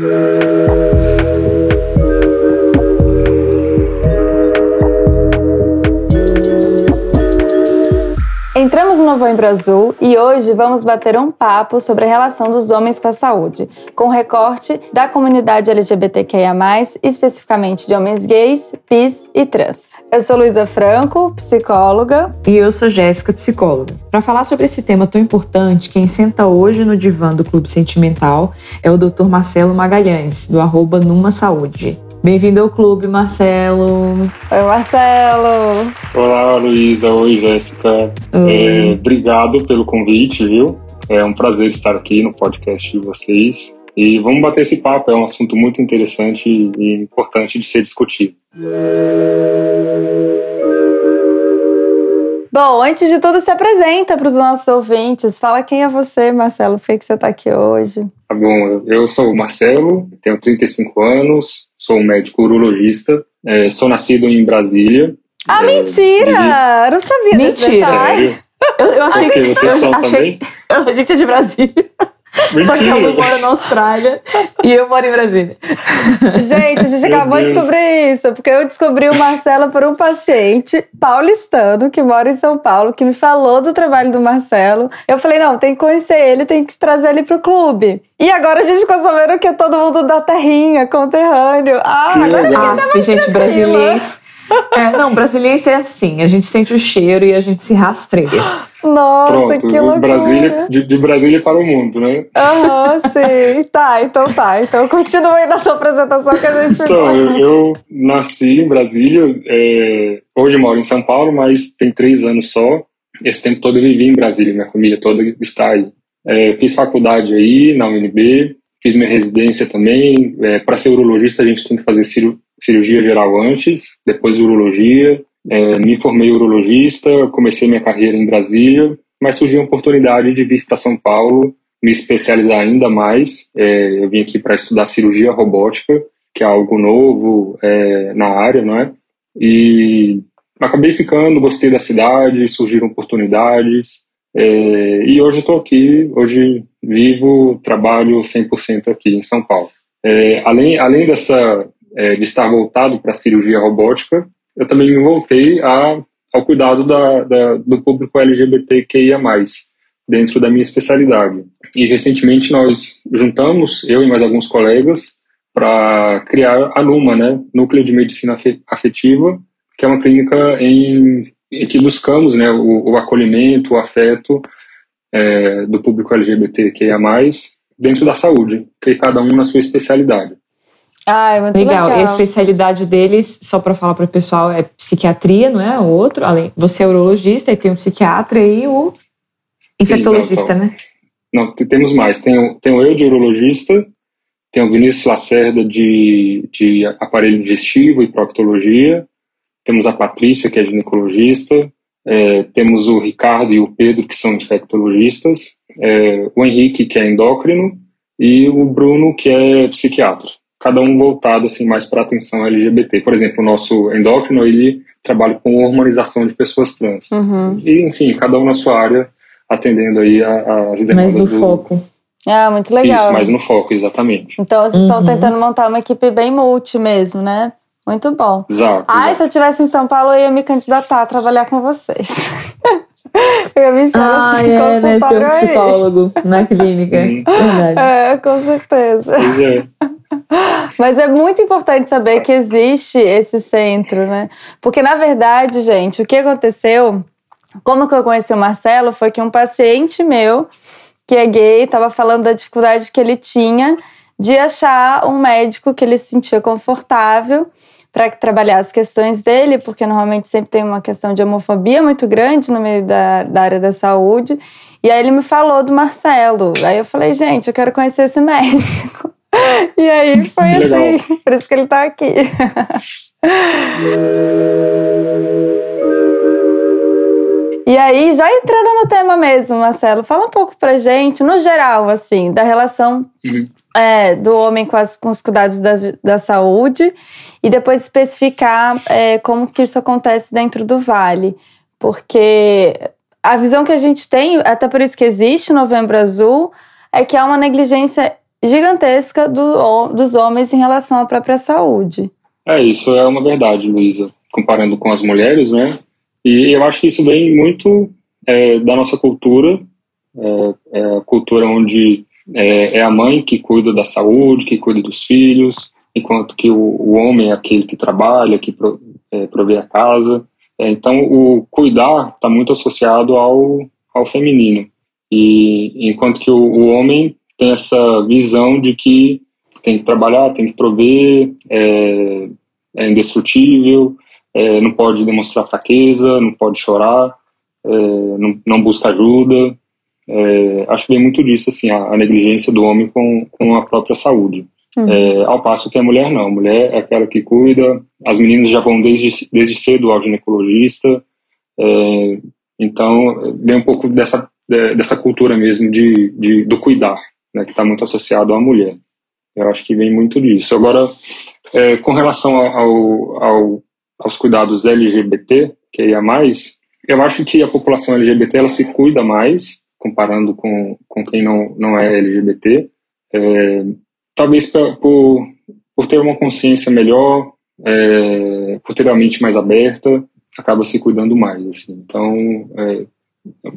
Entramos no Novembro Azul e hoje vamos bater um papo sobre a relação dos homens com a saúde, com recorte da comunidade LGBTQIA+, especificamente de homens gays, bis e trans. Eu sou Luísa Franco, psicóloga. E eu sou Jéssica, psicóloga. Para falar sobre esse tema tão importante, quem senta hoje no divã do Clube Sentimental é o Dr. Marcelo Magalhães, do arroba Numa Saúde. Bem-vindo ao clube, Marcelo. Oi, Marcelo. Olá, Luísa. Oi, Jéssica. É, obrigado pelo convite, viu? É um prazer estar aqui no podcast de vocês. E vamos bater esse papo, é um assunto muito interessante e importante de ser discutido. Bom, antes de tudo, se apresenta para os nossos ouvintes. Fala quem é você, Marcelo, por que você está aqui hoje? Tá bom, eu sou o Marcelo, tenho 35 anos, sou um médico urologista, é, sou nascido em Brasília. Ah, é, mentira! Eu não sabia mentira. desse detalhe. Eu, eu achei que vocês são achei, também? A gente é de Brasília. Só que eu moro na Austrália e eu moro em Brasília. Gente, a gente Meu acabou de Deus. descobrir isso, porque eu descobri o Marcelo por um paciente paulistano que mora em São Paulo, que me falou do trabalho do Marcelo. Eu falei, não, tem que conhecer ele, tem que trazer ele pro clube. E agora a gente ficou sabendo que é todo mundo da terrinha, conterrâneo. Ah, Que agora legal. Ah, mais gente, tranquila. É, não, brasiliense é assim, a gente sente o cheiro e a gente se rastreia. Nossa, Pronto, que loucura. Brasília, de, de Brasília para o mundo, né? Aham, sim. Tá, então tá. Então continua aí na sua apresentação que a gente Então, eu, eu nasci em Brasília, é, hoje moro em São Paulo, mas tem três anos só. Esse tempo todo eu vivi em Brasília, minha família toda está aí. É, fiz faculdade aí na UNB, fiz minha residência também. É, Para ser urologista, a gente tem que fazer cirurgia geral antes, depois urologia. É, me formei urologista, comecei minha carreira em Brasília, mas surgiu a oportunidade de vir para São Paulo, me especializar ainda mais. É, eu vim aqui para estudar cirurgia robótica, que é algo novo é, na área, não é? E acabei ficando, gostei da cidade, surgiram oportunidades. é, e hoje estou aqui, hoje vivo, trabalho 100% aqui em São Paulo. É, além, além dessa, é, de estar voltado para a cirurgia robótica, eu também me voltei a, ao cuidado da, da, do público LGBTQIA+, dentro da minha especialidade. E recentemente nós juntamos, eu e mais alguns colegas, para criar a NUMA, né, Núcleo de Medicina Afe- Afetiva, que é uma clínica em, em que buscamos né, o, o acolhimento, o afeto é, do público LGBTQIA+, dentro da saúde, que cada um na sua especialidade. Ai, muito Legal. legal. E a especialidade deles, só para falar para o pessoal, é psiquiatria, não é? O outro, além, você é urologista e tem um psiquiatra e o infectologista, não, né? Não, temos mais. Tem, o- tem o eu de urologista, tem o Vinícius Lacerda de, de aparelho digestivo e proctologia, temos a Patrícia, que é ginecologista, é, temos o Ricardo e o Pedro, que são infectologistas, é, o Henrique, que é endócrino, e o Bruno, que é psiquiatra. Cada um voltado assim, mais para a atenção LGBT. Por exemplo, o nosso endócrino, ele trabalha com hormonização de pessoas trans. Uhum. E, enfim, cada um na sua área, atendendo aí a- a- as demandas Mas no do, foco. Ah, muito legal. isso, mas no foco, exatamente. Então vocês estão Uhum. tentando montar uma equipe bem multi mesmo, né? Muito bom. Exato. Ai, exato. se eu estivesse em São Paulo, eu ia me candidatar a trabalhar com vocês. eu ia me enfiar Ah, nesse é, né? Consultório um aí. psicólogo na clínica. Uhum. Verdade. É, com certeza. Pois é. Mas é muito importante saber que existe esse centro, né? Porque, na verdade, gente, o que aconteceu, como que eu conheci o Marcelo, foi que um paciente meu, que é gay, estava falando da dificuldade que ele tinha de achar um médico que ele se sentia confortável para trabalhar as questões dele, porque normalmente sempre tem uma questão de homofobia muito grande no meio da, da área da saúde. E aí ele me falou do Marcelo. Aí eu falei, gente, eu quero conhecer esse médico. E aí foi Que legal. assim, por isso que ele tá aqui. E aí, já entrando no tema mesmo, Marcelo, fala um pouco pra gente, no geral, assim, da relação Uhum. é, do homem com, as- com os cuidados da, da saúde e depois especificar é, como que isso acontece dentro do Vale. Porque a visão que a gente tem, até por isso que existe o Novembro Azul, é que há uma negligência gigantesca do, dos homens em relação à própria saúde. É, isso é uma verdade, Luísa, comparando com as mulheres, né? E eu acho que isso vem muito é, da nossa cultura, é, é, a cultura onde é, é, a mãe que cuida da saúde, que cuida dos filhos, enquanto que o, o homem é aquele que trabalha, que pro, é, provê a casa. É, então, o cuidar está muito associado ao, ao feminino. E enquanto que o, o, homem tem essa visão de que tem que trabalhar, tem que prover, é, é indestrutível, é, não pode demonstrar fraqueza, não pode chorar, é, não, não, busca ajuda. É, acho que vem muito disso, assim, a, a, negligência do homem com, com a própria saúde. Uhum. É, ao passo que a mulher não, a mulher é aquela que cuida, as meninas já vão desde, desde cedo ao ginecologista, é, então vem um pouco dessa, dessa cultura mesmo de, de do cuidar, né, que está muito associado à mulher. Eu acho que vem muito disso. Agora, é, com relação ao, ao, aos cuidados LGBT, que é mais, eu acho que a população LGBT ela se cuida mais, comparando com, com quem não, não é LGBT. É, talvez por, por ter uma consciência melhor, é, por ter a mente mais aberta, acaba se cuidando mais. Assim. Então, é,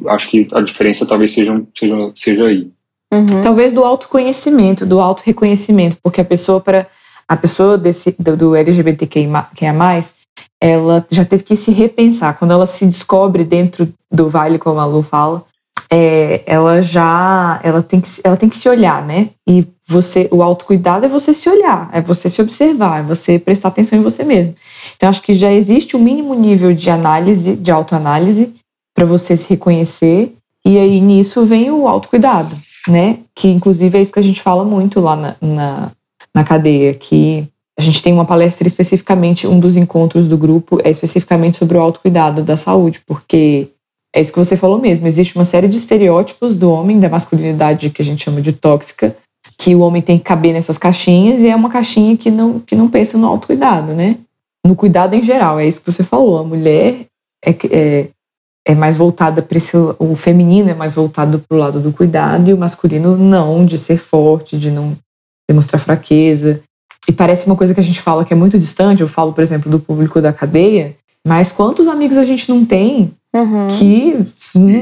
acho que a diferença talvez seja, seja, seja aí. Uhum. Talvez do autoconhecimento, do auto-reconhecimento, porque a pessoa para a pessoa desse, do, do LGBTQIA+, ela já teve que se repensar. Quando ela se descobre dentro do vale, como a Lu fala, é, ela já ela tem, que, ela tem que se olhar, né? E você, o autocuidado é você se olhar, é você se observar, é você prestar atenção em você mesmo. Então, acho que já existe um mínimo nível de análise, de autoanálise, para você se reconhecer, e aí nisso vem o autocuidado, né? Que inclusive é isso que a gente fala muito lá na, na, na cadeia, que a gente tem uma palestra especificamente, um dos encontros do grupo é especificamente sobre o autocuidado da saúde, porque é isso que você falou mesmo, existe uma série de estereótipos do homem, da masculinidade que a gente chama de tóxica, que o homem tem que caber nessas caixinhas e é uma caixinha que não, que não pensa no autocuidado, né? No cuidado em geral, é isso que você falou. A mulher é, é, é mais voltada para esse. O feminino é mais voltado para o lado do cuidado e o masculino não, de ser forte, de não demonstrar fraqueza. E parece uma coisa que a gente fala que é muito distante. Eu falo, por exemplo, do público da cadeia, mas quantos amigos a gente não tem uhum. que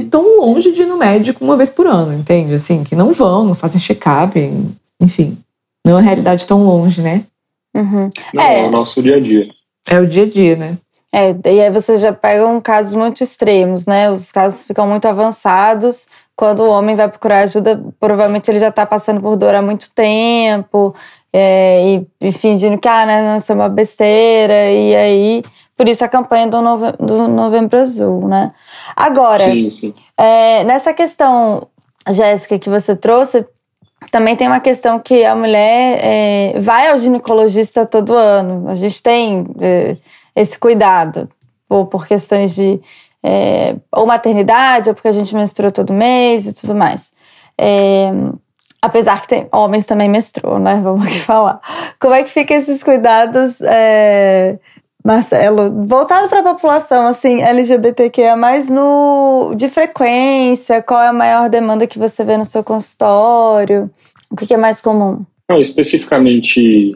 estão longe de ir no médico uma vez por ano, entende? Assim, que não vão, não fazem check-up, enfim. Não é uma realidade tão longe, né? Uhum. Não, é. é o nosso dia a dia. É o dia a dia, né? É, e aí você já pega um casos muito extremos, né? Os casos ficam muito avançados. Quando o homem vai procurar ajuda, provavelmente ele já está passando por dor há muito tempo, é, e, e, fingindo que, ah, né, isso é uma besteira, e aí por isso a campanha do, Nove do Novembro Azul, né? Agora, sim, sim. É, nessa questão, Jéssica, que você trouxe, também tem uma questão que a mulher é, vai ao ginecologista todo ano. A gente tem é, esse cuidado por, por questões de é, ou maternidade, ou porque a gente menstrua todo mês e tudo mais. É, apesar que tem homens também menstruam, né? Vamos aqui falar. Como é que fica esses cuidados é, Marcelo, voltado para a população assim LGBTQIA, mais no de frequência, qual é a maior demanda que você vê no seu consultório? O que, é mais comum? Não, especificamente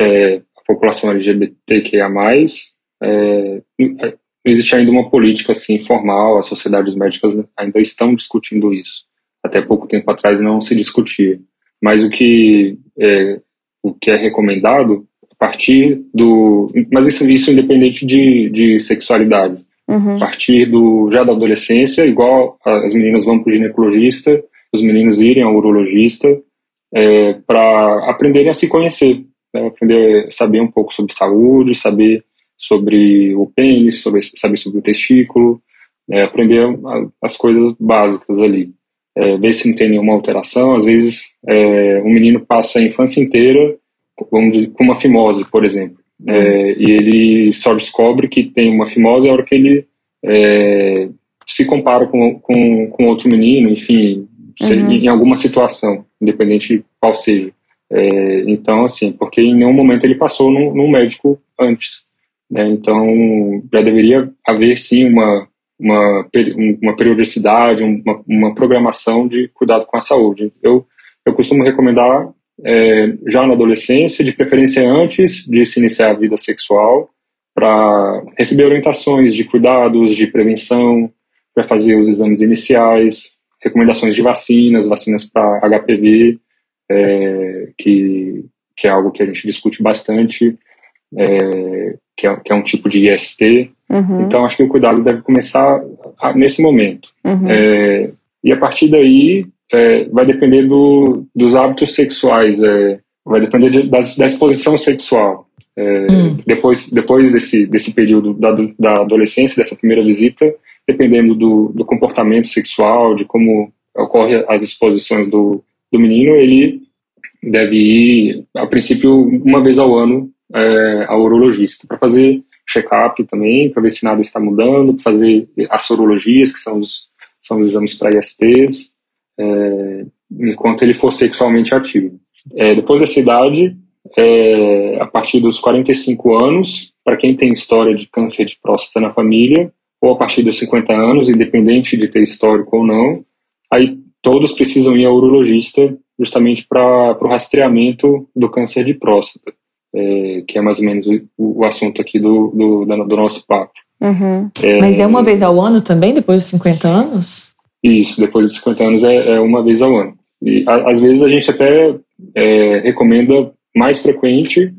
é, a população LGBTQIA+, é, não existe ainda uma política assim formal, as sociedades médicas ainda estão discutindo isso. Até pouco tempo atrás não se discutia. Mas o que é, o que é recomendado partir do. Mas isso, isso independente de, de sexualidade. Uhum. A partir do, já da adolescência, igual as meninas vão para o ginecologista, os meninos irem ao urologista, é, para aprenderem a se conhecer, né? aprender a saber um pouco sobre saúde, saber sobre o pênis, sobre, saber sobre o testículo, é, aprender as coisas básicas ali. É, ver se não tem nenhuma alteração. Às vezes, é, um menino passa a infância inteira vamos dizer, com uma fimose, por exemplo. É, e ele só descobre que tem uma fimose a hora que ele é, se compara com, com, com outro menino, enfim, uhum. em alguma situação, independente de qual seja. É, então, assim, porque em nenhum momento ele passou num, num médico antes. Né? Então, já deveria haver, sim, uma, uma, uma periodicidade, uma, uma programação de cuidado com a saúde. Eu, eu costumo recomendar é, já na adolescência, de preferência antes de se iniciar a vida sexual, para receber orientações de cuidados, de prevenção, para fazer os exames iniciais, recomendações de vacinas, vacinas para HPV, é, que, que é algo que a gente discute bastante, é, que, é, que é um tipo de IST. Uhum. Então, acho que o cuidado deve começar nesse momento. Uhum. É, e a partir daí, é, vai depender do, dos hábitos sexuais, é, vai depender de, da, da, exposição sexual. É, hum. Depois, depois desse, desse período da, da adolescência, dessa primeira visita, dependendo do, do comportamento sexual, de como ocorre as exposições do, do menino, ele deve ir, a princípio, uma vez ao ano é, ao urologista para fazer check-up também, para ver se nada está mudando, para fazer as sorologias, que são os, são os exames para ISTs, é, enquanto ele for sexualmente ativo. É, depois dessa idade, é, a partir dos 45 anos, para quem tem história de câncer de próstata na família, ou a partir dos 50 anos, independente de ter histórico ou não, aí todos precisam ir ao urologista justamente para o rastreamento do câncer de próstata, é, que é mais ou menos o, o assunto aqui do, do, do nosso papo. Uhum. É, Mas é uma vez ao ano também, depois dos 50 anos? Isso, depois dos 50 anos é, é uma vez ao ano. E a, às vezes a gente até é, recomenda mais frequente,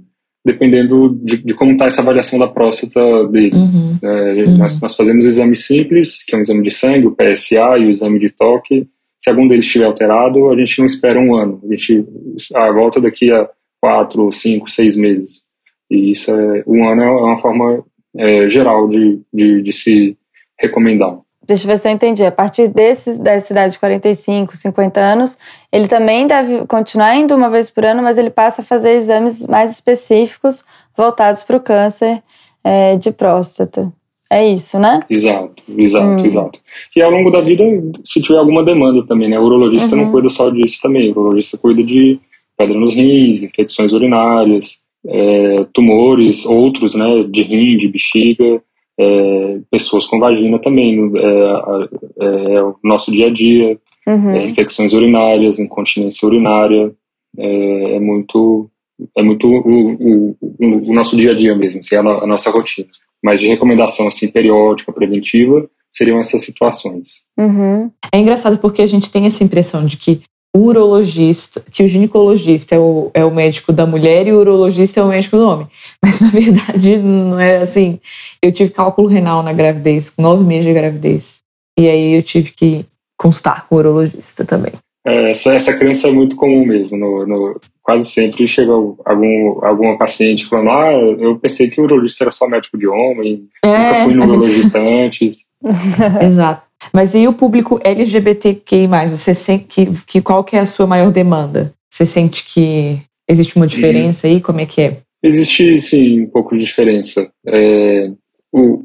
dependendo de, de como está essa avaliação da próstata dele. Uhum. É, uhum. Nós, nós, fazemos exames simples, que é um exame de sangue, o PSA e o exame de toque. Se algum deles estiver alterado, a gente não espera um ano. A gente a volta daqui a quatro, cinco, seis meses. E isso é um ano é uma forma é, geral de, de, de se recomendar. Deixa eu ver se eu entendi. A partir desse, dessa idade de 45, 50 anos, ele também deve continuar indo uma vez por ano, mas ele passa a fazer exames mais específicos voltados para o câncer é, de próstata. É isso, né? Exato, exato, hum. exato. E ao longo da vida, se tiver alguma demanda também, né? O urologista uhum. não cuida só disso também. O urologista cuida de pedra nos rins, infecções urinárias, é, tumores, outros, né? De rim, de bexiga é, pessoas com vagina também, é, é, é, o nosso dia a dia, uhum. É, infecções urinárias, incontinência urinária, é, muito é muito o, o, o, nosso dia a dia mesmo, assim, a, no, a, nossa rotina. Mas de recomendação assim periódica, preventiva, seriam essas situações. Uhum. É engraçado porque a gente tem essa impressão de que urologista, que o ginecologista é o, é o médico da mulher e o urologista é o médico do homem. Mas na verdade não é assim. Eu tive cálculo renal na gravidez, com nove meses de gravidez. E aí eu tive que consultar com o urologista também. É, essa, essa crença é muito comum mesmo. No, no, quase sempre chega algum, alguma paciente falando: Ah, eu pensei que o urologista era só médico de homem, é, nunca fui no urologista gente... antes. Exato. Mas e o público LGBTQI+, você sente que, que qual que é a sua maior demanda? Você sente que existe uma diferença aí? Como é que é? Existe, sim, um pouco de diferença. É, o,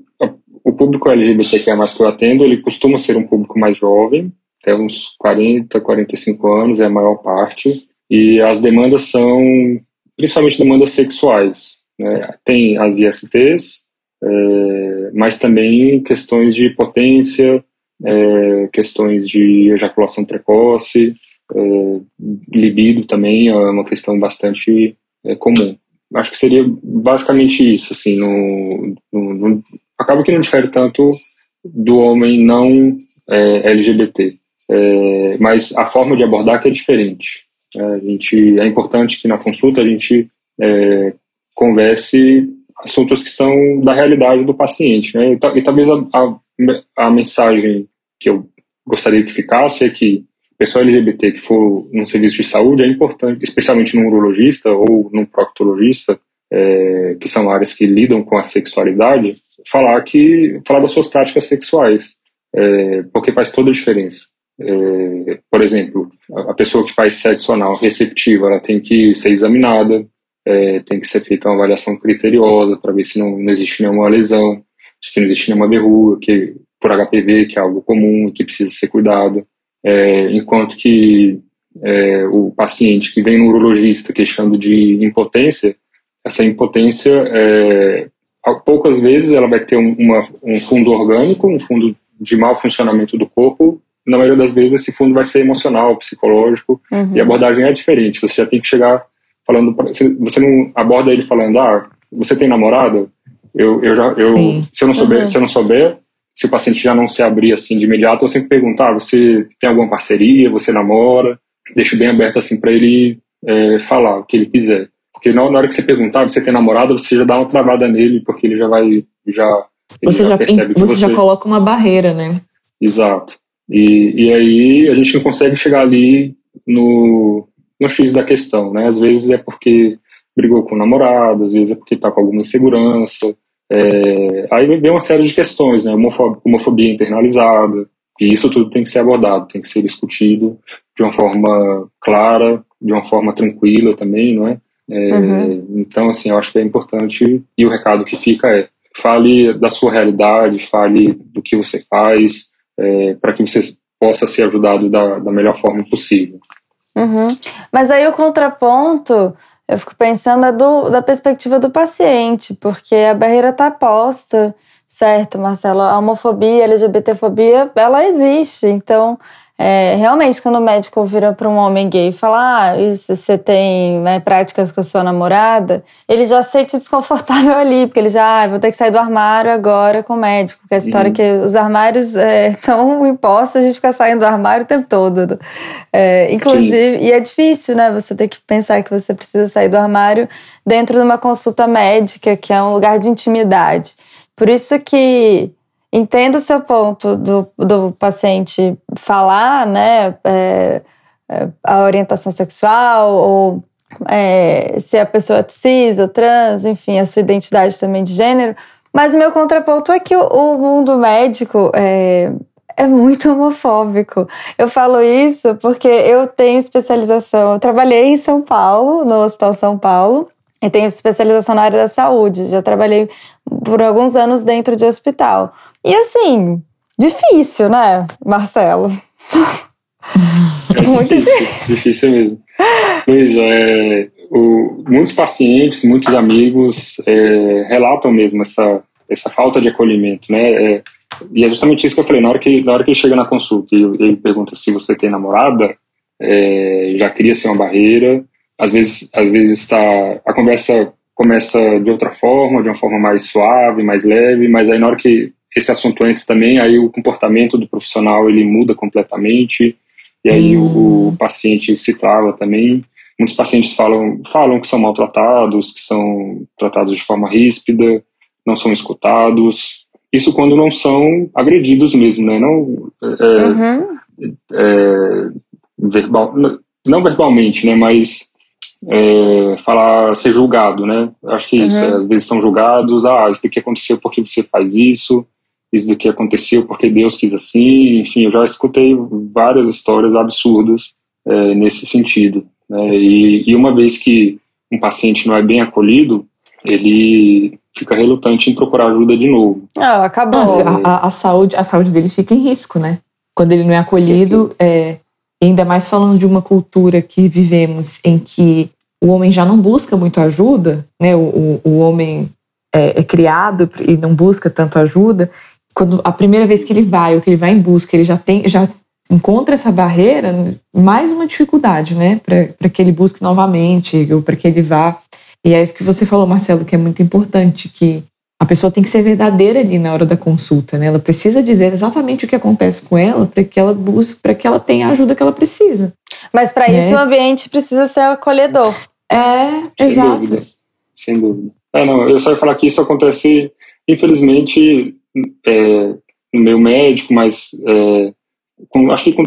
o público LGBTQI+, que eu atendo, ele costuma ser um público mais jovem, até uns 40, 45 anos é a maior parte, e as demandas são principalmente demandas sexuais. Né? Tem as ISTs, é, mas também questões de potência, é, questões de ejaculação precoce, é, libido também é uma questão bastante é, comum. Acho que seria basicamente isso, assim, no, no, no, acaba que não difere tanto do homem não é, LGBT, é, mas a forma de abordar que é diferente. a gente, é importante que na consulta a gente converse assuntos que são da realidade do paciente, né? e, e talvez a, a a mensagem que eu gostaria que ficasse é que pessoal LGBT que for num serviço de saúde é importante, especialmente num urologista ou num proctologista, é, que são áreas que lidam com a sexualidade, falar que falar das suas práticas sexuais, é, porque faz toda a diferença. É, por exemplo, a pessoa que faz sexo anal receptiva, ela tem que ser examinada, é, tem que ser feita uma avaliação criteriosa para ver se não, não existe nenhuma lesão, se não existe nenhuma verruga, que por HPV, que é algo comum que precisa ser cuidado, é, enquanto que é, o paciente que vem no urologista queixando de impotência, essa impotência, é, poucas vezes ela vai ter um, uma, um fundo orgânico, um fundo de mau funcionamento do corpo na maioria das vezes esse fundo vai ser emocional, psicológico, Uhum. e a abordagem é diferente. Você já tem que chegar falando, você você não aborda ele falando, ah, você tem namorada? Eu, eu já, eu, Sim. se eu não souber, Uhum. se eu não souber, se o paciente já não se abrir assim de imediato, eu sempre pergunto, ah, você tem alguma parceria, você namora? Deixo bem aberto assim para ele é, falar o que ele quiser. Porque na hora que você perguntar, você tem namorada, você já dá uma travada nele, porque ele já vai, já, Você já, percebe que você você já coloca uma barreira, né? Exato. E, e aí a gente não consegue chegar ali no, no X da questão, né? Às vezes é porque brigou com o namorado, às vezes é porque está com alguma insegurança. É, aí vem uma série de questões, né? Homofobia, internalizada. E isso tudo tem que ser abordado, tem que ser discutido de uma forma clara, de uma forma tranquila também, não é? É, Uhum. Então, assim, eu acho que é importante, e o recado que fica é, fale da sua realidade, fale do que você faz, é, para que você possa ser ajudado da, da melhor forma possível. Uhum. Mas aí o contraponto, eu fico pensando do, da perspectiva do paciente, porque a barreira está posta, certo, Marcelo? A homofobia, a LGBTfobia, ela existe. Então, é, realmente, quando o médico vira para um homem gay e fala, ah, isso, você tem né, práticas com a sua namorada, ele já se sente desconfortável ali, porque ele já, ah, vou ter que sair do armário agora com o médico, porque a história é Uhum. que os armários estão impostos, a gente fica saindo do armário o tempo todo. É, inclusive, e é difícil, né? Você ter que pensar que você precisa sair do armário dentro de uma consulta médica, que é um lugar de intimidade. Por isso que entendo o seu ponto do, do paciente falar, né? é, é, a orientação sexual, ou é, se a pessoa é cis ou trans, enfim, a sua identidade também de gênero. Mas o meu contraponto é que o, o mundo médico é, é muito homofóbico. Eu falo isso porque eu tenho especialização. Eu trabalhei em São Paulo, no Hospital São Paulo, e tenho especialização na área da saúde. Já trabalhei por alguns anos dentro de hospital. E assim, difícil, né, Marcelo? É Muito difícil, difícil mesmo. Luísa, é, o- muitos pacientes, muitos amigos é, relatam mesmo essa, essa falta de acolhimento, né? É, e é justamente isso que eu falei, na hora que, na hora que ele chega na consulta e ele pergunta se você tem namorada, é, já cria ser uma barreira. Às vezes, às vezes tá, a conversa começa de outra forma, de uma forma mais suave, mais leve, mas aí na hora que esse assunto entra também, aí o comportamento do profissional ele muda completamente e aí o, o paciente se trava também. Muitos pacientes falam, falam que são maltratados, que são tratados de forma ríspida, não são escutados. Isso quando não são agredidos mesmo, né? Não, é, Uhum. é, verbal, não verbalmente, né? Mas é, falar, ser julgado, né? Acho que isso, Uhum. é, às vezes são julgados, ah, isso daqui aconteceu porque você faz isso, isso daqui aconteceu porque Deus quis assim, enfim, eu já escutei várias histórias absurdas é, nesse sentido, né? E, e uma vez que um paciente não é bem acolhido, ele fica relutante em procurar ajuda de novo. Ah, acabou. Não, a, a- a saúde, a saúde dele fica em risco, né? Quando ele não é acolhido, é, ainda mais falando de uma cultura que vivemos em que o homem já não busca muito ajuda, né? O, o, o homem é, é criado e não busca tanto ajuda. Quando a primeira vez que ele vai, ou que ele vai em busca, ele já tem, já encontra essa barreira, mais uma dificuldade, né? Para que ele busque novamente, ou para que ele vá. E é isso que você falou, Marcelo, que é muito importante, que a pessoa tem que ser verdadeira ali na hora da consulta, né? Ela precisa dizer exatamente o que acontece com ela para que ela busque, para que ela tenha a ajuda que ela precisa. Mas para né? isso o ambiente precisa ser acolhedor. É, Sem exato. dúvida. Sem dúvida. É, não, eu só ia falar que isso acontece, infelizmente, é, no meio médico, mas é, com, acho que com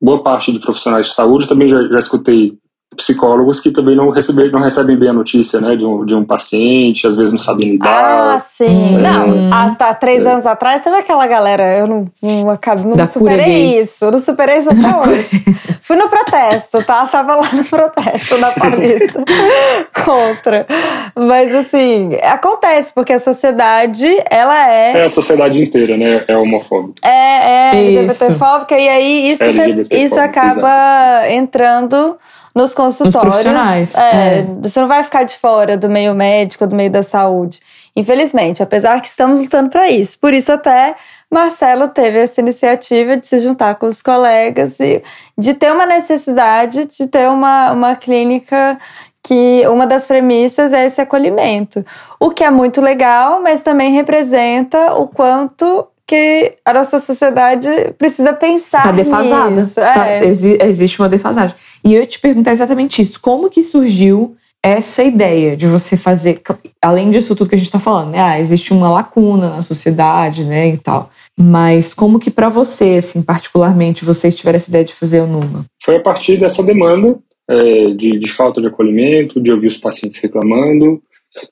boa parte de profissionais de saúde também já, já escutei psicólogos que também não recebem, não recebem bem a notícia, né, de um, de um paciente, às vezes não sabem Ah, lidar. sim. Hum. Não, há tá, três anos atrás teve aquela galera. Eu não, não, acabo, não Da superei isso. Eu não superei isso até hoje. Fui no protesto, tá? Tava lá no protesto na Paulista contra. Mas assim, acontece, porque a sociedade, ela É é, a sociedade inteira, né, é homofóbica. é, é. LGBTfóbica, e aí isso, LGBTfóbica, isso acaba entrando nos consultórios. Nos é, é. Você não vai ficar de fora do meio médico, do meio da saúde. Infelizmente, apesar que estamos lutando para isso. Por isso, até Marcelo teve essa iniciativa de se juntar com os colegas e de ter uma necessidade de ter uma, uma clínica que uma das premissas é esse acolhimento. O que é muito legal, mas também representa o quanto que a nossa sociedade precisa pensar Tá defasada. nisso. Tá- É. exi- existe uma defasagem. E eu ia te perguntar exatamente isso. Como que surgiu essa ideia de você fazer, além disso tudo que a gente está falando, né? Ah, existe uma lacuna na sociedade, né, e tal. Mas como que para você, assim, particularmente, vocês tiveram essa ideia de fazer o Numa? Foi a partir dessa demanda é, de, de falta de acolhimento, de ouvir os pacientes reclamando.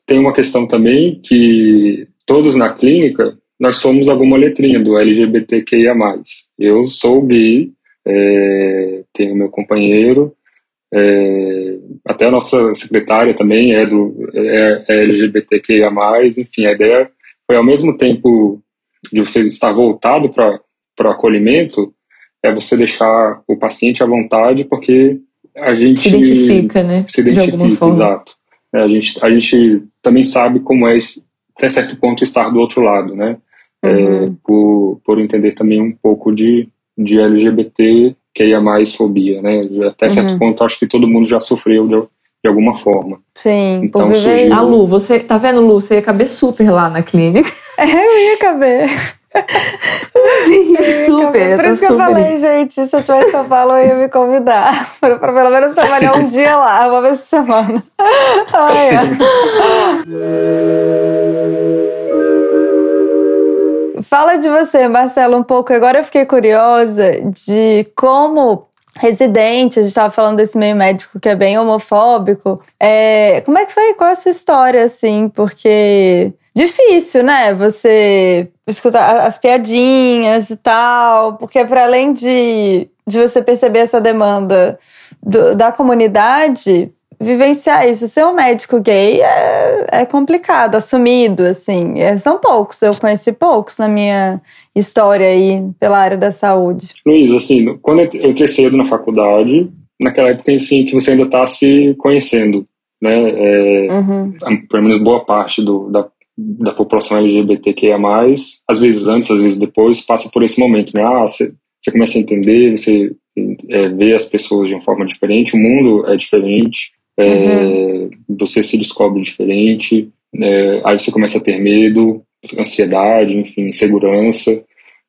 Tem uma questão também que todos na clínica, nós somos alguma letrinha do LGBTQIA+. Eu sou gay, é, tenho meu companheiro, é, até a nossa secretária também é do é, é LGBTQIA+, enfim, a ideia foi ao mesmo tempo de você estar voltado para o acolhimento, é você deixar o paciente à vontade, porque a gente Se identifica, né? se de identifica, exato. É, a, gente, a gente também sabe como é, até certo ponto, estar do outro lado, né? É, Uhum. por, por entender também um pouco de, de LGBT, que é mais fobia, né? Até certo Uhum. ponto, acho que todo mundo já sofreu de, de alguma forma. Sim, Então, por viver surgiu- A isso. Lu, você tá vendo, Lu? Você ia caber super lá na clínica. Eu ia caber. Sim, Eu ia super. caber. Por tá isso que eu falei, gente, se eu tivesse São Paulo, eu ia me convidar. Pra, pra pelo menos trabalhar um dia lá, uma vez por semana. Ai, ai. Fala de você, Marcelo, um pouco. Agora eu fiquei curiosa de como residente, a gente estava falando desse meio médico que é bem homofóbico. É, como é que foi? Qual é a sua história, assim? Porque difícil, né? Você escutar as piadinhas e tal, porque para além de, de você perceber essa demanda do- da comunidade, vivenciar isso. Ser um médico gay é, é complicado, assumido, assim. É, são poucos, eu conheci poucos na minha história aí pela área da saúde. Luiz, assim, quando eu entrei cedo na faculdade, naquela época assim, que você ainda está se conhecendo, né? É, Uhum. pelo menos boa parte do, da, da população LGBTQIA+, às vezes antes, às vezes depois, passa por esse momento, né? Ah, você, começa a entender, você é, vê as pessoas de uma forma diferente, o mundo é diferente, é, você se descobre diferente, é, aí você começa a ter medo, ansiedade, enfim, insegurança,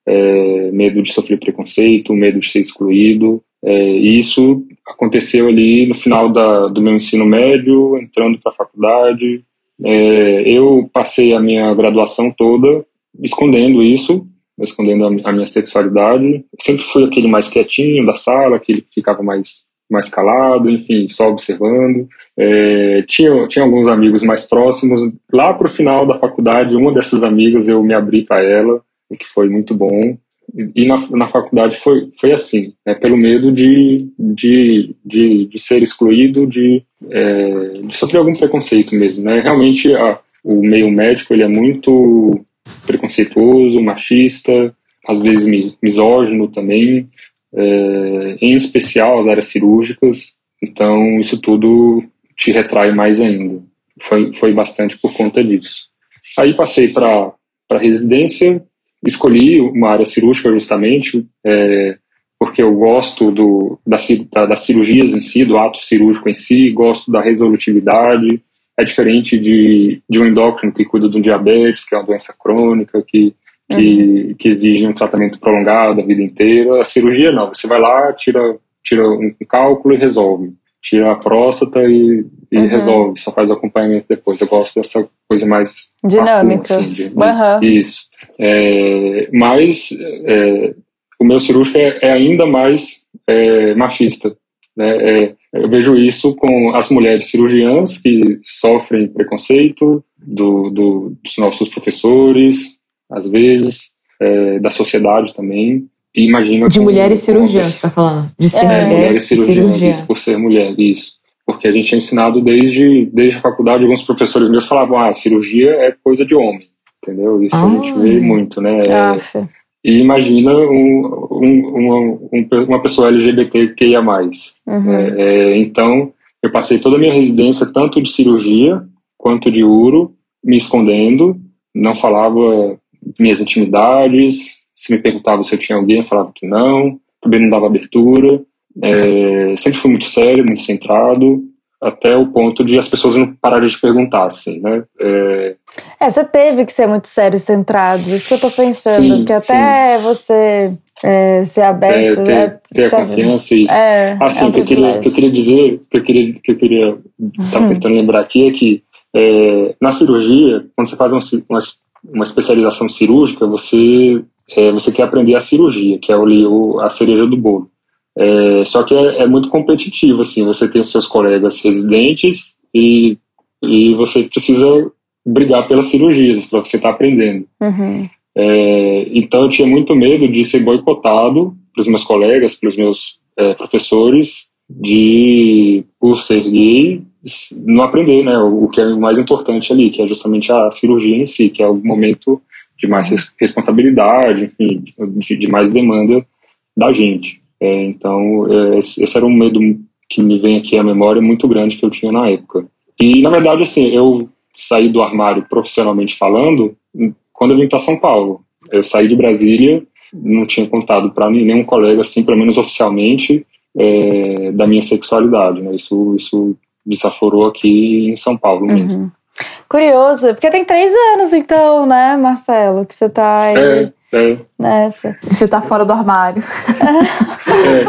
é, medo de sofrer preconceito, medo de ser excluído, é, e isso aconteceu ali no final da, do meu ensino médio, entrando para a faculdade. É, eu passei a minha graduação toda escondendo isso, escondendo a, a minha sexualidade. Sempre fui aquele mais quietinho da sala, aquele que ficava mais mais calado, enfim, só observando. É, tinha, tinha alguns amigos mais próximos. Lá para o final da faculdade, uma dessas amigas eu me abri para ela, o que foi muito bom. E na, na faculdade foi, foi assim, né, pelo medo de, de, de, de ser excluído, de, é, de sofrer algum preconceito mesmo. Né? Realmente a, o meio médico ele é muito preconceituoso, machista, às vezes mis, misógino também, é, em especial as áreas cirúrgicas. Então isso tudo te retrai mais ainda. Foi, foi bastante por conta disso. Aí passei para residência, escolhi uma área cirúrgica justamente é, porque eu gosto do, da, da, das cirurgias em si, do ato cirúrgico em si, gosto da resolutividade. É diferente de, de um endócrino que cuida do diabetes, que é uma doença crônica, que, que, uhum. que exige um tratamento prolongado a vida inteira. A cirurgia não, você vai lá, tira, tira um cálculo e resolve. Tira a próstata e, e uhum. resolve, só faz o acompanhamento depois. Eu gosto dessa coisa mais dinâmica. Assim, de, uhum. Isso. É, mas é, o meu cirúrgico é, é ainda mais é, machista. Né? eu vejo isso com as mulheres cirurgiãs que sofrem preconceito do, do, dos nossos professores, às vezes, é, da sociedade também. E imagina de mulheres cirurgiãs, você está falando? De ser é, mulher, mulheres cirurgiãs, cirurgiã. isso, por ser mulher, isso. Porque a gente é ensinado desde, desde a faculdade, alguns professores meus falavam, ah, cirurgia é coisa de homem, entendeu? Isso Ah. a gente vê muito, né? Aff. E imagina um, um, uma, uma pessoa LGBTQIA+. Uhum. É, é, então, eu passei toda a minha residência, tanto de cirurgia quanto de uro, me escondendo, não falava minhas intimidades, se me perguntava se eu tinha alguém, eu falava que não, também não dava abertura, é, sempre fui muito sério, muito centrado, até o ponto de as pessoas não pararem de perguntar, assim, né? É, é você teve que ser muito sério e centrado, isso que eu tô pensando, sim, porque até sim. você é, ser aberto, é, ter, né? ter a confiança isso. É, assim, é um que, eu queria, que eu queria dizer, que eu queria, que eu queria tá tentando lembrar aqui é que é, na cirurgia, quando você faz uma, uma, uma especialização cirúrgica, você, é, você quer aprender a cirurgia, que é o, a cereja do bolo. É, só que é, é, muito competitivo, assim, você tem os seus colegas residentes e, e você precisa brigar pelas cirurgias para você estar tá aprendendo. Uhum. É, então eu tinha muito medo de ser boicotado pelos meus colegas, pelos meus é, professores, de por ser gay não aprender, né, o, que é o mais importante ali, que é justamente a cirurgia em si, que é o momento de mais responsabilidade, enfim, de, de mais demanda da gente. É, então, é, esse era um medo que me vem aqui à memória muito grande que eu tinha na época. E, na verdade, assim, eu saí do armário profissionalmente falando quando eu vim para São Paulo. Eu saí de Brasília, não tinha contado para nenhum colega, assim, pelo menos oficialmente, é, da minha sexualidade. Né? Isso, isso desaforou aqui em São Paulo mesmo. Uhum. Curioso, porque tem três anos então, né, Marcelo, que você tá aí é, é. nessa. Você tá fora do armário. É,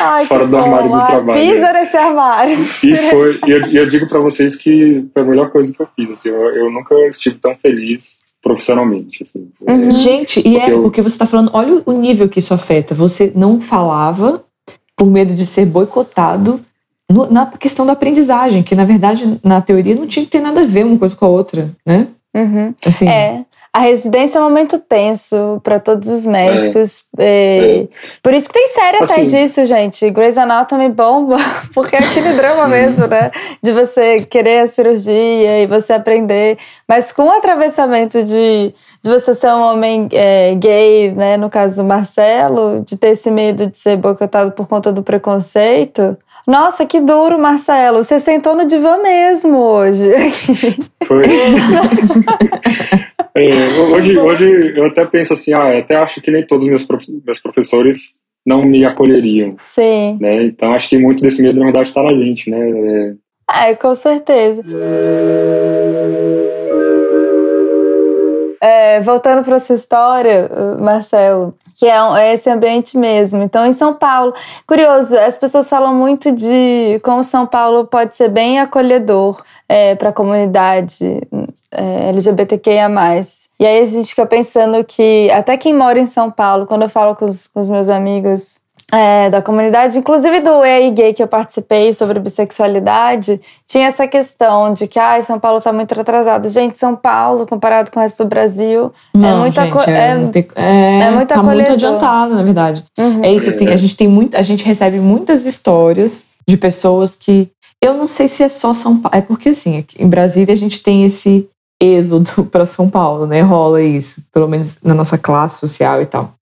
Ai, fora do bom. armário do trabalho. Pisa nesse armário. E foi, e eu, eu, digo para vocês que foi a melhor coisa que eu fiz. Assim, eu, eu nunca estive tão feliz profissionalmente. Assim, uhum. Gente, e é eu... porque você tá falando, olha o nível que isso afeta. Você não falava por medo de ser boicotado no, na questão da aprendizagem, que na verdade, na teoria, não tinha que ter nada a ver uma coisa com a outra, né? Uhum. Assim, é. A residência é um momento tenso para todos os médicos. É. É. Por isso que tem série assim, até disso, gente. Grey's Anatomy bomba, porque é aquele drama mesmo, né? De você querer a cirurgia e você aprender. Mas com o atravessamento de, de você ser um homem é, gay, né? No caso do Marcelo, de ter esse medo de ser boicotado por conta do preconceito, nossa, que duro, Marcelo. Você sentou no divã mesmo hoje. Foi. é, hoje, hoje eu até penso assim, ah, até acho que nem todos os meus, meus professores não me acolheriam. Sim. Né? Então acho que muito desse medo, na verdade, está na gente, né? É, é com certeza. É, voltando para essa história, Marcelo, que é, é, esse ambiente mesmo. Então, em São Paulo, curioso, as pessoas falam muito de como São Paulo pode ser bem acolhedor é, para a comunidade é, LGBTQIA. E aí a gente fica pensando que até quem mora em São Paulo, quando eu falo com os, com os meus amigos é, da comunidade, inclusive do EI Gay que eu participei sobre bissexualidade, tinha essa questão de que ah, São Paulo está muito atrasado. Gente, São Paulo, comparado com o resto do Brasil, é Não, é muito, gente, é, é, é, muito tá muito adiantado, na verdade. Uhum. É isso, tem, a gente tem muito, a gente recebe muitas histórias de pessoas que eu não sei se é só São Paulo, é porque assim, aqui em Brasília a gente tem esse êxodo para São Paulo, né? Rola isso, pelo menos na nossa classe social e tal.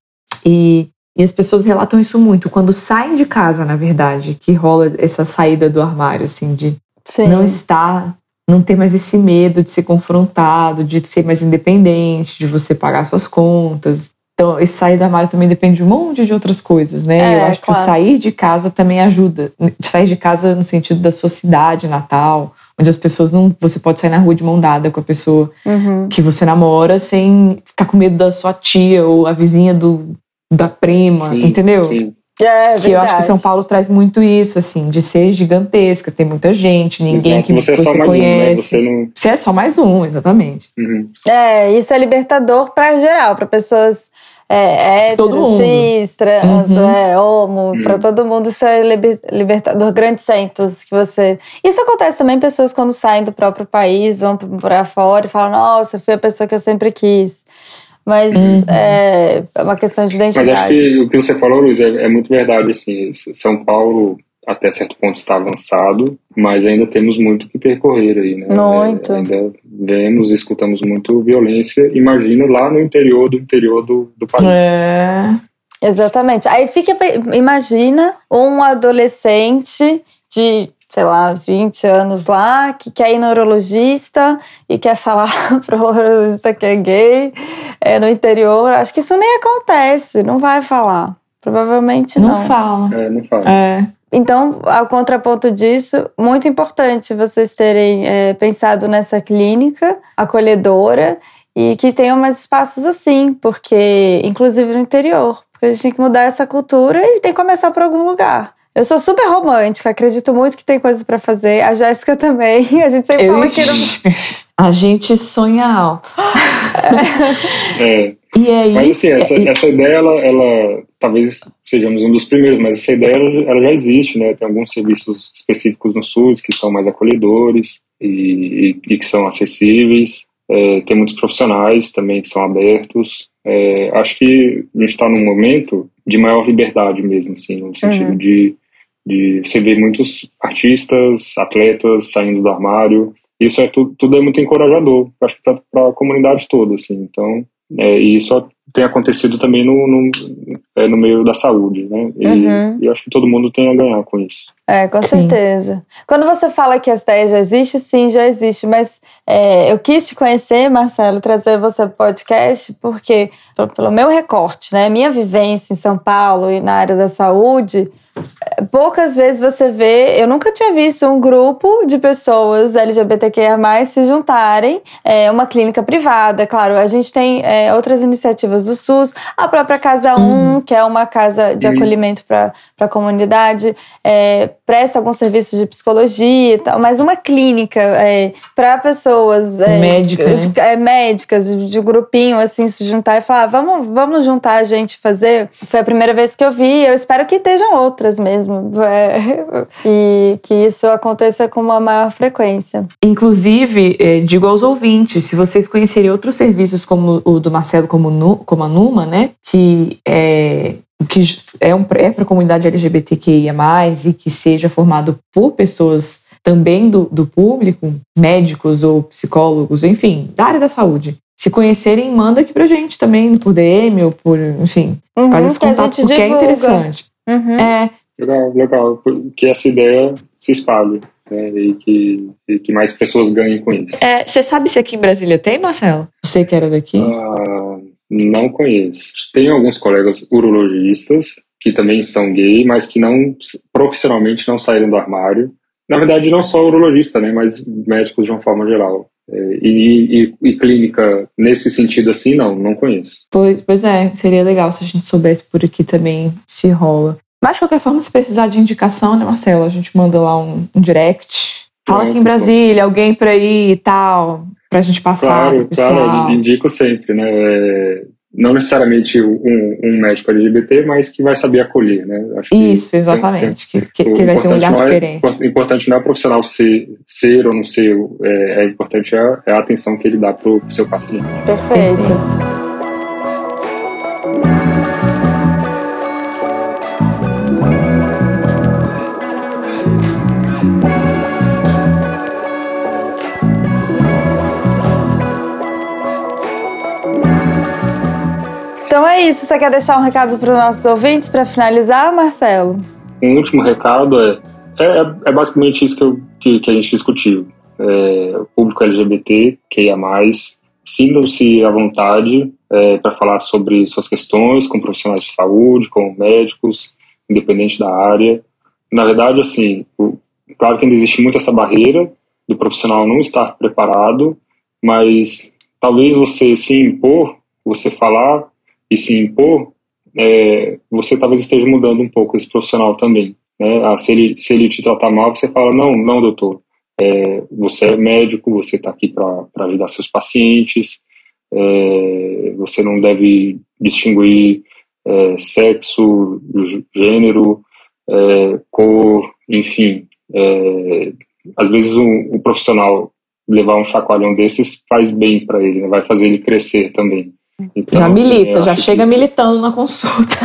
E e as pessoas relatam isso muito quando saem de casa, na verdade, que rola essa saída do armário, assim, de Sim. não estar, não ter mais esse medo de ser confrontado, de ser mais independente, de você pagar suas contas. Então, esse sair do armário também depende de um monte de outras coisas, né? É, Eu acho claro. que o sair de casa também ajuda. Sair de casa no sentido da sua cidade natal, onde as pessoas não. Você pode sair na rua de mão dada com a pessoa uhum. que você namora sem ficar com medo da sua tia ou a vizinha do da prima, sim, entendeu? Sim. É, que eu acho que São Paulo traz muito isso, assim, de ser gigantesca, tem muita gente, ninguém Exato. que você, você é conhece. Um, né? Você, não... você, é só mais um, exatamente. Uhum. É, isso é libertador para geral, para pessoas é, hétero, cis, trans, uhum. é, homo, uhum. para todo mundo isso é libertador. Grandes centros que você. Isso acontece também pessoas quando saem do próprio país, vão para fora e falam: Nossa, eu fui a pessoa que eu sempre quis. Mas uhum. é, é uma questão de identidade. Mas acho que o que você falou, Luiz, é, é muito verdade. Assim, São Paulo até certo ponto está avançado, mas ainda temos muito que percorrer aí, né? Muito. É, ainda vemos, escutamos muito violência. Imagino lá no interior do interior do, do país. É. Exatamente. Aí fica, imagina um adolescente de, sei lá, 20 anos lá, que quer ir no neurologista e quer falar pro neurologista que é gay é, no interior. Acho que isso nem acontece, não vai falar. Provavelmente não. Não fala. É, não fala. É. Então, ao contraponto disso, muito importante vocês terem é, pensado nessa clínica acolhedora e que tenham mais espaços assim, porque, inclusive no interior, porque a gente tem que mudar essa cultura e tem que começar por algum lugar. Eu sou super romântica, acredito muito que tem coisas para fazer. A Jéssica também. A gente sempre Eu- fala que não. A gente sonha alto. É, E aí. mas assim, essa, e- essa ideia, ela, ela talvez sejamos um dos primeiros, mas essa ideia ela, ela já existe, né? Tem alguns serviços específicos no SUS que são mais acolhedores e, e, e que são acessíveis. É, tem muitos profissionais também que são abertos. É, acho que a gente está num momento de maior liberdade mesmo, assim, no sentido Uhum. de, de você ver muitos artistas, atletas saindo do armário. Isso é tudo, tudo é muito encorajador, acho que para a comunidade toda, assim. Então, é, e isso tem acontecido também no, no, é, no meio da saúde, né? E, Uhum. e acho que todo mundo tem a ganhar com isso. É, com Sim. certeza. Quando você fala que essa ideia já existe, sim, já existe. Mas é, eu quis te conhecer, Marcelo, trazer você para o podcast, porque, pelo, pelo meu recorte, né, minha vivência em São Paulo e na área da saúde, poucas vezes você vê. Eu nunca tinha visto um grupo de pessoas LGBTQIA, se juntarem, é, uma clínica privada. Claro, a gente tem é, outras iniciativas do SUS, a própria Casa 1, que é uma casa de acolhimento para a comunidade. É, presta alguns serviços de psicologia e tal, mas uma clínica é, para pessoas é, Médica, de- é, médicas, de grupinho, assim, se juntar e falar, vamos, vamos juntar a gente fazer. Foi a primeira vez que eu vi, eu espero que estejam outras mesmo. é, e que isso aconteça com uma maior frequência. Inclusive, eh, digo aos ouvintes, se vocês conhecerem outros serviços como o do Marcelo, como, Nu- como a Numa, né? Que é, que é, um, é para a comunidade LGBTQIA, e que seja formado por pessoas também do, do público, médicos ou psicólogos, enfim, da área da saúde. Se conhecerem, manda aqui pra gente também, por DM ou por, enfim, Uhum, faz esse contato porque é divulga. interessante. Uhum. É, Legal, legal. Que essa ideia se espalhe né? e, que, e que mais pessoas ganhem com isso. é, você sabe se aqui em Brasília tem, Marcelo? Você que era daqui? Ah, não conheço. Tem alguns colegas urologistas que também são gay, mas que não profissionalmente não saíram do armário. Na verdade, não só urologista, né, mas médicos de uma forma geral. É, e, e- e clínica nesse sentido assim, não, não conheço. Pois, pois é, seria legal se a gente soubesse por aqui também se rola. Mas, de qualquer forma, se precisar de indicação, né, Marcelo? A gente manda lá um, um direct. Fala aqui em. Brasília, alguém por aí e tal, pra gente passar Claro, claro, indico sempre, né? É, não necessariamente um, um médico LGBT, mas que vai saber acolher, né? Acho que Isso, tem- exatamente. Que, que, tem- que o vai ter um importante olhar não é- diferente. O importante não é o profissional ser, ser ou não ser, é, é importante é a, é a atenção que ele dá pro, pro seu paciente. Perfeito. Então isso. Você quer deixar um recado para os nossos ouvintes para finalizar, Marcelo? Um último recado é, é, é basicamente isso que, eu, que, que a gente discutiu. É, o público LGBT, é mais, sintam-se à vontade para falar sobre suas questões com profissionais de saúde, com médicos, independente da área. Na verdade, assim, o, claro que ainda existe muito essa barreira do profissional não estar preparado, mas talvez você se impor, você falar e se impor, é, você talvez esteja mudando um pouco esse profissional também. Né? Ah, se, ele, se ele te tratar mal, você fala: não, não, doutor, é, você é médico, você está aqui para ajudar seus pacientes, é, você não deve distinguir é, sexo, gênero, é, cor, enfim. É, às vezes um, um profissional levar um chacoalhão desses faz bem para ele, né? vai fazer ele crescer também. Então, já assim, milita, eu já chega que- militando na consulta.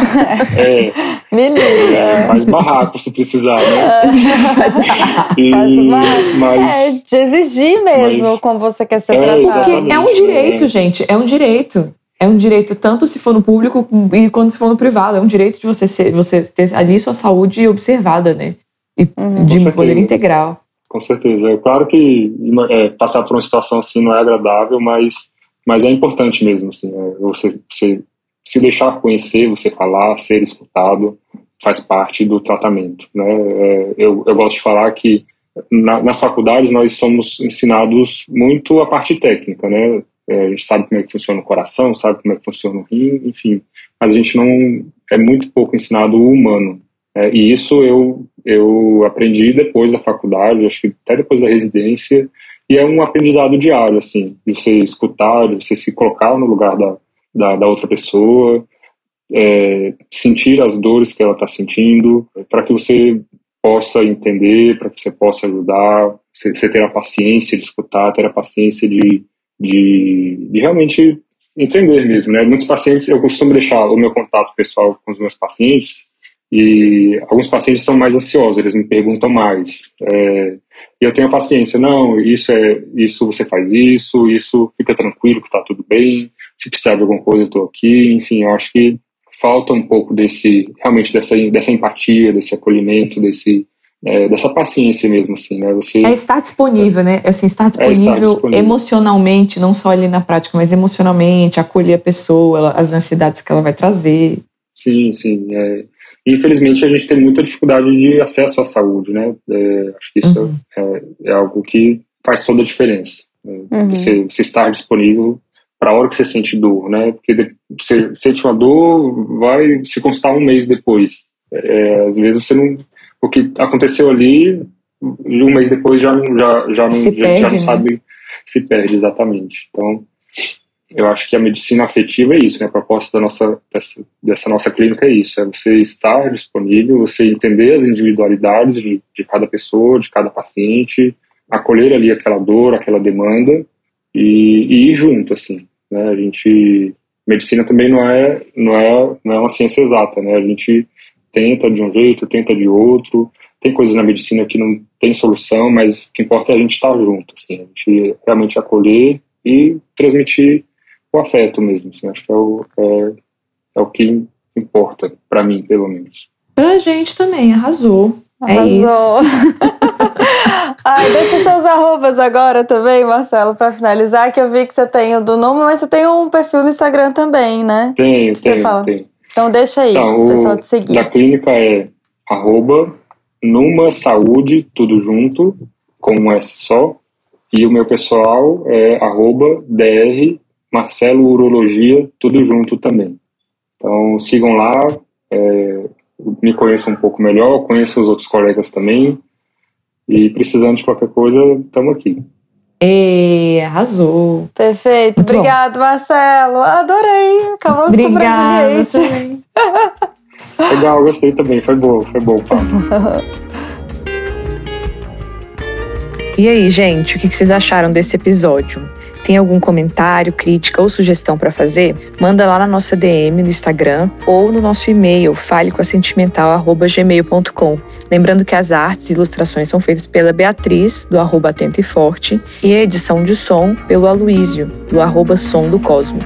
É, Milita. é, faz barraco se precisar, né? E- Faz uma- É, de exigir mesmo mas- como você quer ser É, tratado. É um direito, é. gente. É um direito. É um direito tanto se for no público e quando se for no privado. É um direito de você ser, você ter ali sua saúde observada, né? E Uhum. de certeza. maneira integral. Com certeza. É claro que é, passar por uma situação assim não é agradável, mas, mas é importante mesmo. Assim, é, você, você se deixar conhecer, você falar, ser escutado, faz parte do tratamento. Né? É, eu, eu gosto de falar que na- nas faculdades nós somos ensinados muito a parte técnica, né? É, a gente sabe como é que funciona o coração, sabe como é que funciona o rim, enfim. Mas a gente não é muito pouco ensinado o humano. É, e isso eu, eu aprendi depois da faculdade, acho que até depois da residência, e é um aprendizado diário, assim, de você escutar, de você se colocar no lugar da, da, da outra pessoa, é, sentir as dores que ela está sentindo, para que você possa entender, para que você possa ajudar, você, você ter a paciência de escutar, ter a paciência de, de, de realmente entender mesmo, né? Muitos pacientes, eu costumo deixar o meu contato pessoal com os meus pacientes, e alguns pacientes são mais ansiosos, eles me perguntam mais. É, e eu tenho a paciência, não, isso é, isso você faz isso, isso fica tranquilo que está tudo bem. Se precisar de alguma coisa, eu estou aqui. Enfim, eu acho que falta um pouco desse, realmente dessa, dessa empatia, desse acolhimento, desse, é, dessa paciência mesmo, assim, né? Você É estar disponível, né? Assim, estar estar disponível, disponível. emocionalmente, não só ali na prática, mas emocionalmente, acolher a pessoa, ela- as ansiedades que ela vai trazer. Sim, sim. É. Infelizmente, a gente tem muita dificuldade de acesso à saúde, né? É, acho que isso Uhum. é, é algo que faz toda a diferença. né? Uhum. Você, você estar disponível para a hora que você sente dor, né? Porque você sente uma dor, vai se constar um mês depois. É, às vezes você não... O que aconteceu ali, um mês depois já, não- já, já, não, Se já, perde, já não né? sabe... Se perde, exatamente. Então, eu acho que a medicina afetiva é isso, né? A proposta da nossa, dessa, dessa nossa clínica é isso, é você estar disponível, você entender as individualidades de, de cada pessoa, de cada paciente, acolher ali aquela dor, aquela demanda e, e ir junto, assim, né? A gente, medicina também não é, não é, não é uma ciência exata, né? A gente tenta de um jeito, tenta de outro, tem coisas na medicina que não tem solução, mas o que importa é a gente estar junto, assim, a gente realmente acolher e transmitir o afeto mesmo, assim, acho que é o, é, é o que importa, para mim, pelo menos. Pra gente também, arrasou. É isso. Arrasou. Ai, deixa seus arrobas agora também, Marcelo, pra finalizar, que eu vi que você tem o do Numa, mas você tem um perfil no Instagram também, né? Tenho, Você tenho, fala. tenho. Então deixa aí, Então, o o pessoal te seguir. da clínica é arroba numa saúde, tudo junto, com um S só, e o meu pessoal é arroba dr Marcelo Urologia, tudo junto também. Então sigam lá, é, me conheçam um pouco melhor, conheçam os outros colegas também, e precisando de qualquer coisa, estamos aqui. E arrasou. Perfeito, Muito bom. obrigado, Marcelo. Adorei. Acabamos com o Obrigada. brasiliense. também. Legal, gostei também, foi bom, foi bom o papo. E aí, gente, o que vocês acharam desse episódio? Tem algum comentário, crítica ou sugestão para fazer? Manda lá na nossa DM no Instagram ou no nosso e-mail falecoasentimental@gmail.com. Lembrando que as artes e ilustrações são feitas pela Beatriz do arroba Atento e Forte e a edição de som pelo Aloísio do arroba Som do Cosmo.